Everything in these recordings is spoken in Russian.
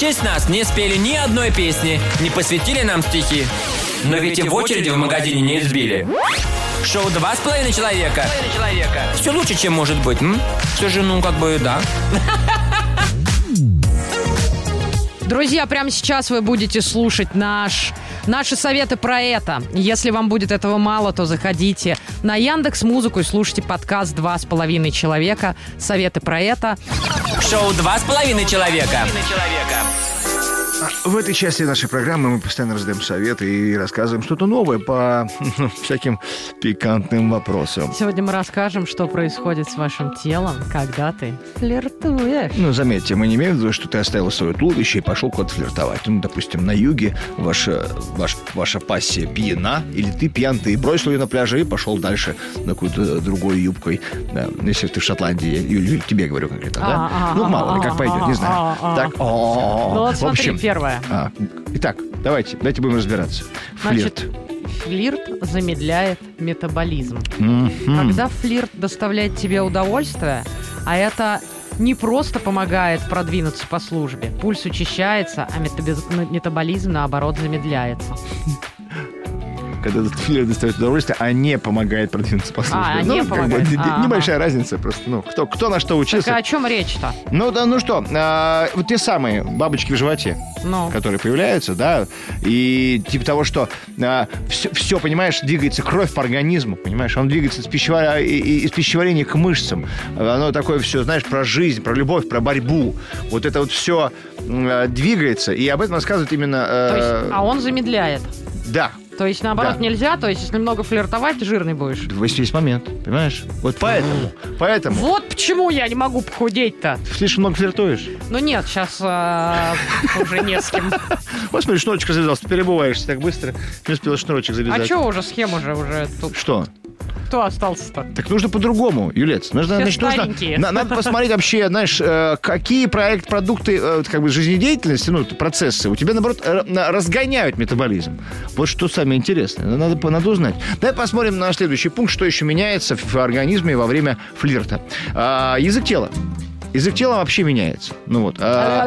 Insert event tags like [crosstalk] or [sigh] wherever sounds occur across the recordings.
честь нас не спели ни одной песни, не посвятили нам стихи. Но ведь и в очереди в магазине не избили. Шоу «Два с половиной человека». Все лучше, чем может быть. М? Все же, ну, как бы, да. Друзья, прямо сейчас вы будете слушать наш, наши советы про это. Если вам будет этого мало, то заходите на Яндекс Музыку и слушайте подкаст «Два с половиной человека». Советы про это. Шоу «Два с половиной человека». В этой части нашей программы мы постоянно раздаем советы и рассказываем что-то новое по ну, всяким пикантным вопросам. Сегодня мы расскажем, что происходит с вашим телом, когда ты флиртуешь. Ну, заметьте, мы не имеем в виду, что ты оставил свое туловище и пошел куда-то флиртовать. Ну, допустим, на юге ваша, ваш, ваша пассия пьяна, или ты пьян, ты бросил ее на пляже и пошел дальше на какую-то другой юбкой. Да, если ты в Шотландии, Юль, Юль, тебе говорю конкретно, да? А, а, Ну, мало ли, а, как пойдет, не знаю. Так, Ну в общем, первое. А, итак, давайте, давайте будем разбираться. Значит, Флирт. флирт замедляет метаболизм. Мгм. Когда флирт доставляет тебе удовольствие, а это не просто помогает продвинуться по службе. Пульс учащается, а метаболизм, наоборот, замедляется. Когда этот флирт доставит удовольствие, а не помогает продвинуться по службе. А, ну, не бы, помогает. д- Ага. небольшая разница просто. Ну, кто, кто на что Так учился. а о чем речь-то? Ну, да, ну что, а, вот те самые бабочки в животе, Ну, которые появляются, да, и типа того, что все, понимаешь, двигается кровь по организму, понимаешь, он двигается из, пищева- и- и- из пищеварения к мышцам. Оно такое все, знаешь, про жизнь, про любовь, про борьбу. Вот это вот все двигается, и об этом рассказывает именно... то есть, э, а он замедляет. Да, То есть, наоборот, Да. нельзя. То есть, если много флиртовать, ты жирный будешь. есть есть момент, понимаешь? Вот поэтому, поэтому Вот почему я не могу похудеть-то. ты слишком много флиртуешь. Ну нет, сейчас уже не с кем. [laughs] Вот смотри, шнурочек завязался, ты перебываешься так быстро, не успела шнурочек завязать. А что уже схема же уже тут? Что? Кто остался-то? Так нужно по-другому, Юлец. Нужно, Все значит, нужно, на- надо посмотреть вообще, знаешь, э, какие проект, продукты, э, как бы жизнедеятельности, ну, процессы у тебя, наоборот, э, на- разгоняют метаболизм. Вот что самое интересное. Надо, надо узнать. Давай посмотрим на следующий пункт, что еще меняется в организме во время флирта. А, язык тела. Язык тела вообще меняется. Ну вот. а,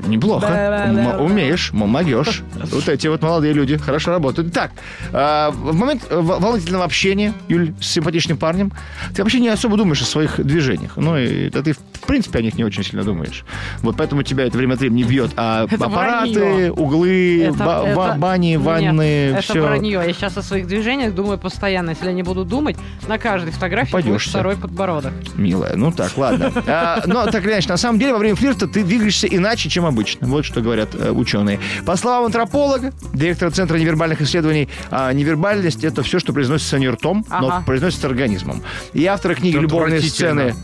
Неплохо. М- умеешь, могешь. Вот эти вот молодые люди хорошо работают. Так, э, в момент э, волнительного общения, Юль, с симпатичным парнем, ты вообще не особо думаешь о своих движениях. Ну, и да ты, в принципе, о них не очень сильно думаешь. Вот поэтому тебя это время от времени бьет. А Это аппараты, вранье. углы, Это- ба- это- ба- бани, Нет, ванны, это все. вранье. Я сейчас о своих движениях думаю постоянно. Если я не буду думать, на каждой фотографии будет второй подбородок. Милая, ну так, ладно. [laughs] А, но так или иначе, на самом деле, во время флирта ты двигаешься иначе, чем обычно. Вот что говорят э, ученые. По словам антрополога, директора Центра невербальных исследований, а, невербальность — это все, что произносится не ртом, но произносится организмом. И автора книги «Любовные сцены».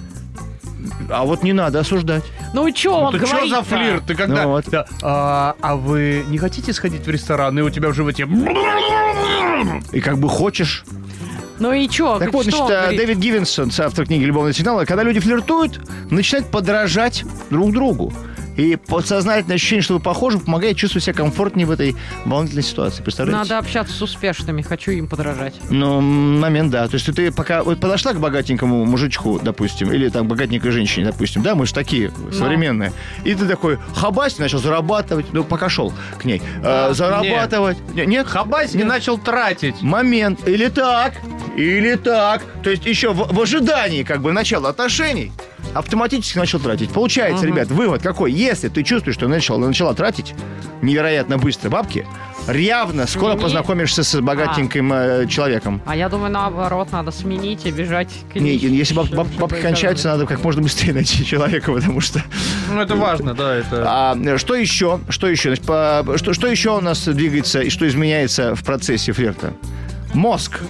А вот не надо осуждать. Ну что он Ну что говорит за флирт? Ты когда... Ну вот. Да, а, а вы не хотите сходить в ресторан, и у тебя в животе... И как бы хочешь. Ну и что? Так вот, значит, э, Дэвид Гивенсон, автор книги «Любовные сигналы», когда люди флиртуют, начинают подражать друг другу. И подсознательное ощущение, что вы похожи, помогает чувствовать себя комфортнее в этой волнительной ситуации. Представляете? Надо общаться с успешными, хочу им подражать. Ну, момент, да. То есть ты пока вот подошла к богатенькому мужичку, допустим, или там богатенькой женщине, допустим, да, мы же такие современные, и ты такой хабась, начал зарабатывать, ну, пока шел к ней, э, зарабатывать. Не- Нет, Хабась не начал тратить. момент. Или так, или так. То есть еще в, в ожидании как бы начала отношений автоматически начал тратить. Получается, ребят, вывод какой? Если ты чувствуешь, что начала, начала тратить невероятно быстро бабки, явно скоро Смени. познакомишься с богатеньким э, человеком. А я думаю, наоборот, надо сменить и бежать к Не, нищим, если баб- баб- бабки кончаются, надо как можно быстрее [laughs] найти человека, потому что... Ну, это важно, да, это... А, что еще? Что еще? Значит, по- что, что еще у нас двигается и что изменяется в процессе флирта? Мозг.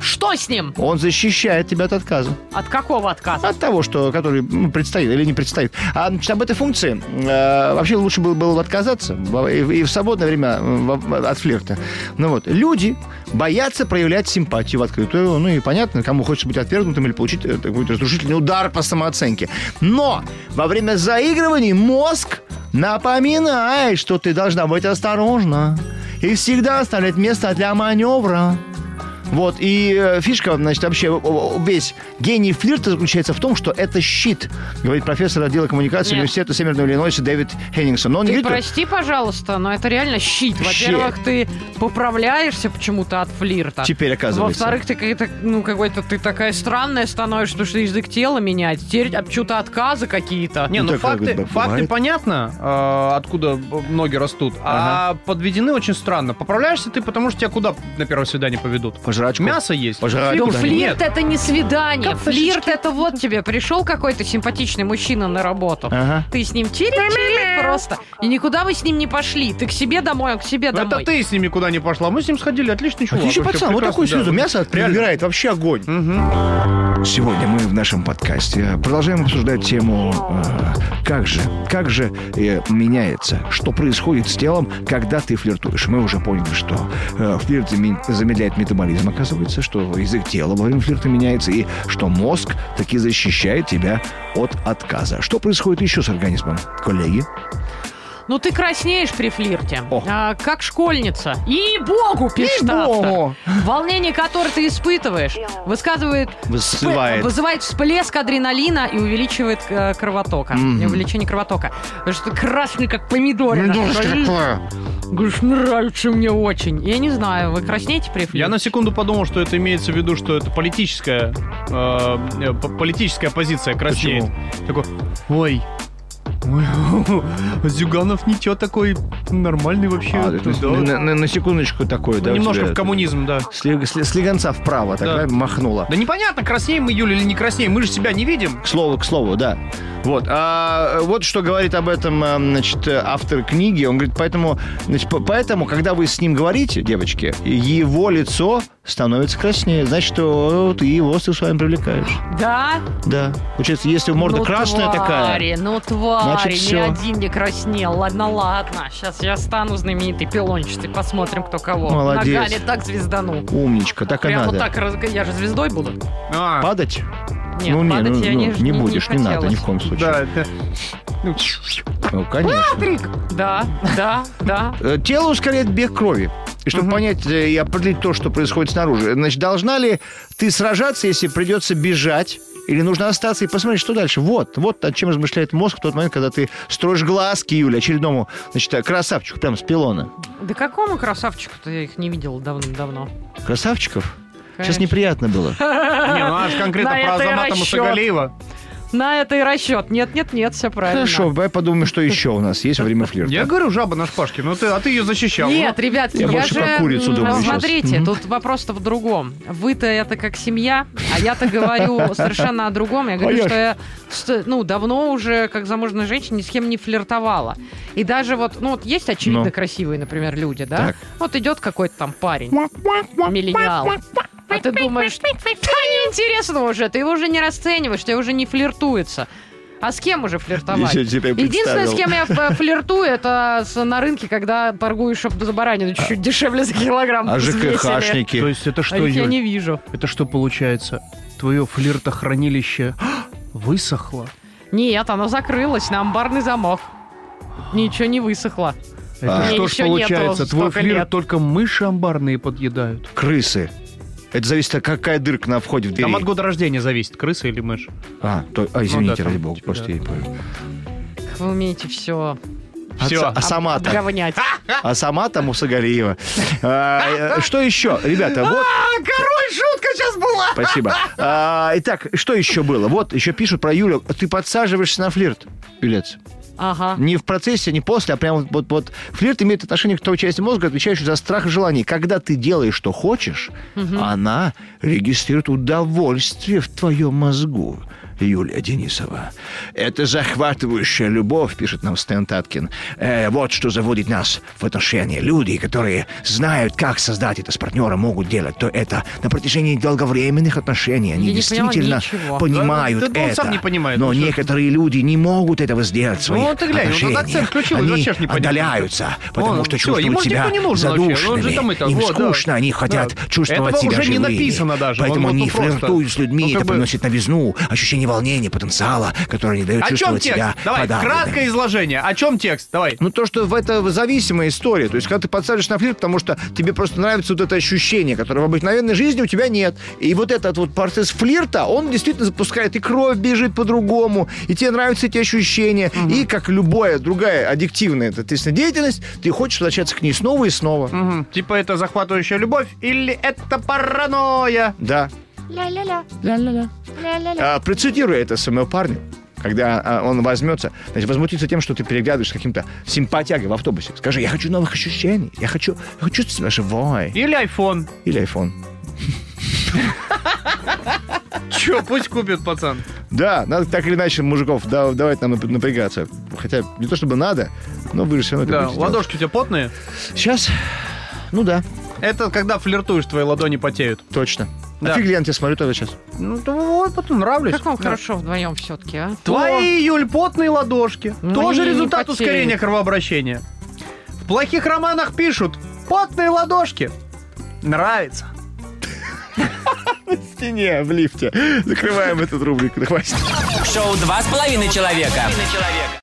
Что с ним? Он защищает тебя от отказа. От какого отказа? От того, что, который ну, предстоит или не предстоит. А значит, об этой функции э, вообще лучше было, было отказаться и, в- и в свободное время э, от флирта. Ну вот, люди боятся проявлять симпатию в открытую. Ну и понятно, кому хочется быть отвергнутым или получить э, какой-то разрушительный удар по самооценке. Но во время заигрываний мозг напоминает, что ты должна быть осторожна и всегда оставлять место для маневра. Вот, и э, фишка, значит, вообще весь гений флирта заключается в том, что это щит, говорит профессор отдела коммуникации Нет. университета Северного Иллинойса Дэвид Хеннингсон. Но он Ты говорит, прости, пожалуйста, но это реально щит. Во-первых, ты поправляешься почему-то от флирта. Теперь оказывается. Во-вторых, ты какая-то, ну, какой-то ты такая странная становишься, потому что язык тела меняется. Теперь от- что-то отказы какие-то. Не, ну как факты, бы факты понятно, э, откуда ноги растут, а подведены очень странно. Поправляешься ты, потому что тебя куда на первое свидание поведут? Пожрачку. Мясо есть. Пожрать Ну, флирт это не свидание. Флирт это вот тебе пришел какой-то симпатичный мужчина на работу. Ага. Ты с ним чирик-чирик просто. И никуда вы с ним не пошли. Ты к себе домой, он к себе Ну, домой. Это ты с ними куда не пошла. Мы с ним сходили, отличный чувак. Отличный пацан, вот такой да. снизу. Мясо набирает вообще огонь. Сегодня мы в нашем подкасте продолжаем обсуждать тему э, «Как же, как же э, меняется, что происходит с телом, когда ты флиртуешь». Мы уже поняли, что э, флирт заме- замедляет метаболизм, оказывается, что язык тела во время флирта меняется, и что мозг таки защищает тебя от отказа. Что происходит еще с организмом, коллеги? Ну, ты краснеешь при флирте. О. А, как школьница. И богу, пишет Ей-богу. автор. Волнение, которое ты испытываешь, высказывает... Вызывает. всп- Вызывает всплеск адреналина и увеличивает э, кровотока. И увеличение кровотока. Потому что ты красный, как помидорина. Говоришь, нравится мне очень. Я не знаю, вы краснеете при? Я на секунду подумал, что это имеется в виду, что это политическая, э, э, политическая позиция краснеет. Такой, ой, ой, [laughs] Зюганов ничего такой нормальный вообще. А, это да. на, на- на секундочку такое, да? Немножко тебя в коммунизм, да. Слег- сле- слегонца вправо, Да. тогда махнула. Да непонятно, краснеем мы, Юля, или не краснеем. Мы же себя не видим. К слову, к слову, да. Вот, а, вот что говорит об этом, а, значит, автор книги. Он говорит, поэтому, значит, по- поэтому, когда вы с ним говорите, девочки, его лицо становится краснее. Значит, что ты его сексуально привлекаешь. Да? Да. Получается, если морда ну, красная твари, такая, ну твари, Значит, ни всё. один не краснел. Ладно, ладно. Сейчас я стану знаменитый пилончатый, посмотрим, кто кого. Молодец. Ногами так звездану. умничка, так и Прям надо. вот так, раз- я же звездой буду. А, Падать? Нет, ну, не, падать ну, я ну, не, не будешь, не, надо, ни в коем случае. да, это... ну, Ну, конечно. Да, да, да. Э, Тело ускоряет бег крови. И чтобы понять э, и определить то, что происходит снаружи, значит, должна ли ты сражаться, если придется бежать? Или нужно остаться и посмотреть, что дальше? Вот, вот о чем размышляет мозг в тот момент, когда ты строишь глазки, Юля, очередному, значит, э, красавчику прям с пилона. Да какому красавчику-то я их не видел давно-давно. Красавчиков? Сейчас Конечно. неприятно было. [laughs] Не, ну аж конкретно про Азамата. Мусагалиева. На это и расчет. Нет, нет, нет, все правильно. Хорошо, давай подумаем, что еще у нас есть во время флирта. Я говорю, жаба на шпажке, ну ты, а ты ее защищал. Нет, ребятки, Я я, больше же... про курицу думаю. Смотрите, тут вопрос-то в другом. Вы-то это как семья, а я-то говорю совершенно о другом. Я говорю, я что я ну, давно уже, как замужняя женщина, ни с кем не флиртовала. И даже вот, ну вот есть очевидно Ну. красивые, например, люди, да? Вот идет какой-то там парень, миллениал. А ты думаешь, [laughs] неинтересно уже, ты его уже не расцениваешь, тебе уже не флиртуется. А с кем уже флиртовать? Единственное, с кем я ф- флиртую, это с- на рынке, когда торгуешь за баранину чуть-чуть дешевле за килограмм. А. ЖКХшники? То есть это А что, их я не вижу. Это что получается? Твое флиртохранилище высохло? Нет, оно закрылось на амбарный замок. Ничего не высохло. Это Мне что ж нету получается? Твой флирт лет. только мыши амбарные подъедают? Крысы. Это зависит от какая дырка на входе в дверь. Там от года рождения зависит, крыса или мышь. А, то, а, извините, Ну да, ради там, бога, типа, просто да. я не понял. Как Вы умеете все А, Всё. а сама-то? обговнять. [laughs] А сама-то Мусагалиева. А, э, Что еще? Ребята, вот... король, шутка сейчас была! [laughs] Спасибо. А, Итак, что еще было? Вот, еще пишут про Юлю. Ты подсаживаешься на флирт, Юлец. Ага. Не в процессе, не после, а прямо вот, вот, вот. Флирт имеет отношение к той части мозга, отвечающей за страх и желание. Когда ты делаешь, что хочешь, она регистрирует удовольствие в твоем мозгу. Юлия Денисова. Это захватывающая любовь, пишет нам Стэн Таткин. Э, вот что заводит нас в отношения. Люди, которые знают, как создать это с партнером, могут делать то это на протяжении долговременных отношений. Они Я не действительно ничего. понимают Да, да, да он это. сам не понимает, Но ну некоторые люди не могут этого сделать в своих Ну, ты глянь, он тут отношениях. включил, и Они вообще не понимает. отдаляются, потому Он- что всё, чувствуют себя не вообще. Же задушенными. там это, Им вот, да. скучно, они хотят Да. чувствовать Этого себя уже не живыми. написано даже. Поэтому Он они вот просто- флиртуют с людьми, ну, это бы- приносит новизну, ощущение волнения, потенциала, который не дает О чем чувствовать текст? себя Давай, подавленным. краткое изложение. О чем текст? Давай. Ну, то, что в это зависимая история. То есть, когда ты подсаживаешь на флирт, потому что тебе просто нравится вот это ощущение, которое в обыкновенной жизни у тебя нет. И вот этот вот процесс флирта, он действительно запускает, и кровь бежит по-другому, и тебе нравятся эти ощущения. И, как любая другая аддиктивная соответственно, деятельность, ты хочешь возвращаться к ней снова и снова. Мгм. Типа это захватывающая любовь или это паранойя? Да. А, процитирую это своему парню. Когда а, он возьмется, значит, возмутится тем, что ты переглядываешь с каким-то симпатягой в автобусе. Скажи, я хочу новых ощущений, я хочу, я хочу чувствовать себя живой. Или айфон. Или iPhone. Че, пусть купит пацан. Да, надо так или иначе мужиков да, давать нам нап- напрягаться. Хотя не то чтобы надо, но вы же все равно это Да, ладошки у тебя потные. Сейчас, ну да, Это когда флиртуешь, твои ладони потеют. точно. Да. А фиг ли я на тебя смотрю тогда сейчас? Ну, то вот, потом нравлюсь. Как вам Да. хорошо вдвоем все-таки, а? Твои, Юль, потные ладошки. Мои Тоже не результат ускорения кровообращения. В плохих романах пишут «потные ладошки». Нравится. В стене, в лифте. Закрываем эту рубрику. Давай. Шоу «Два с половиной человека».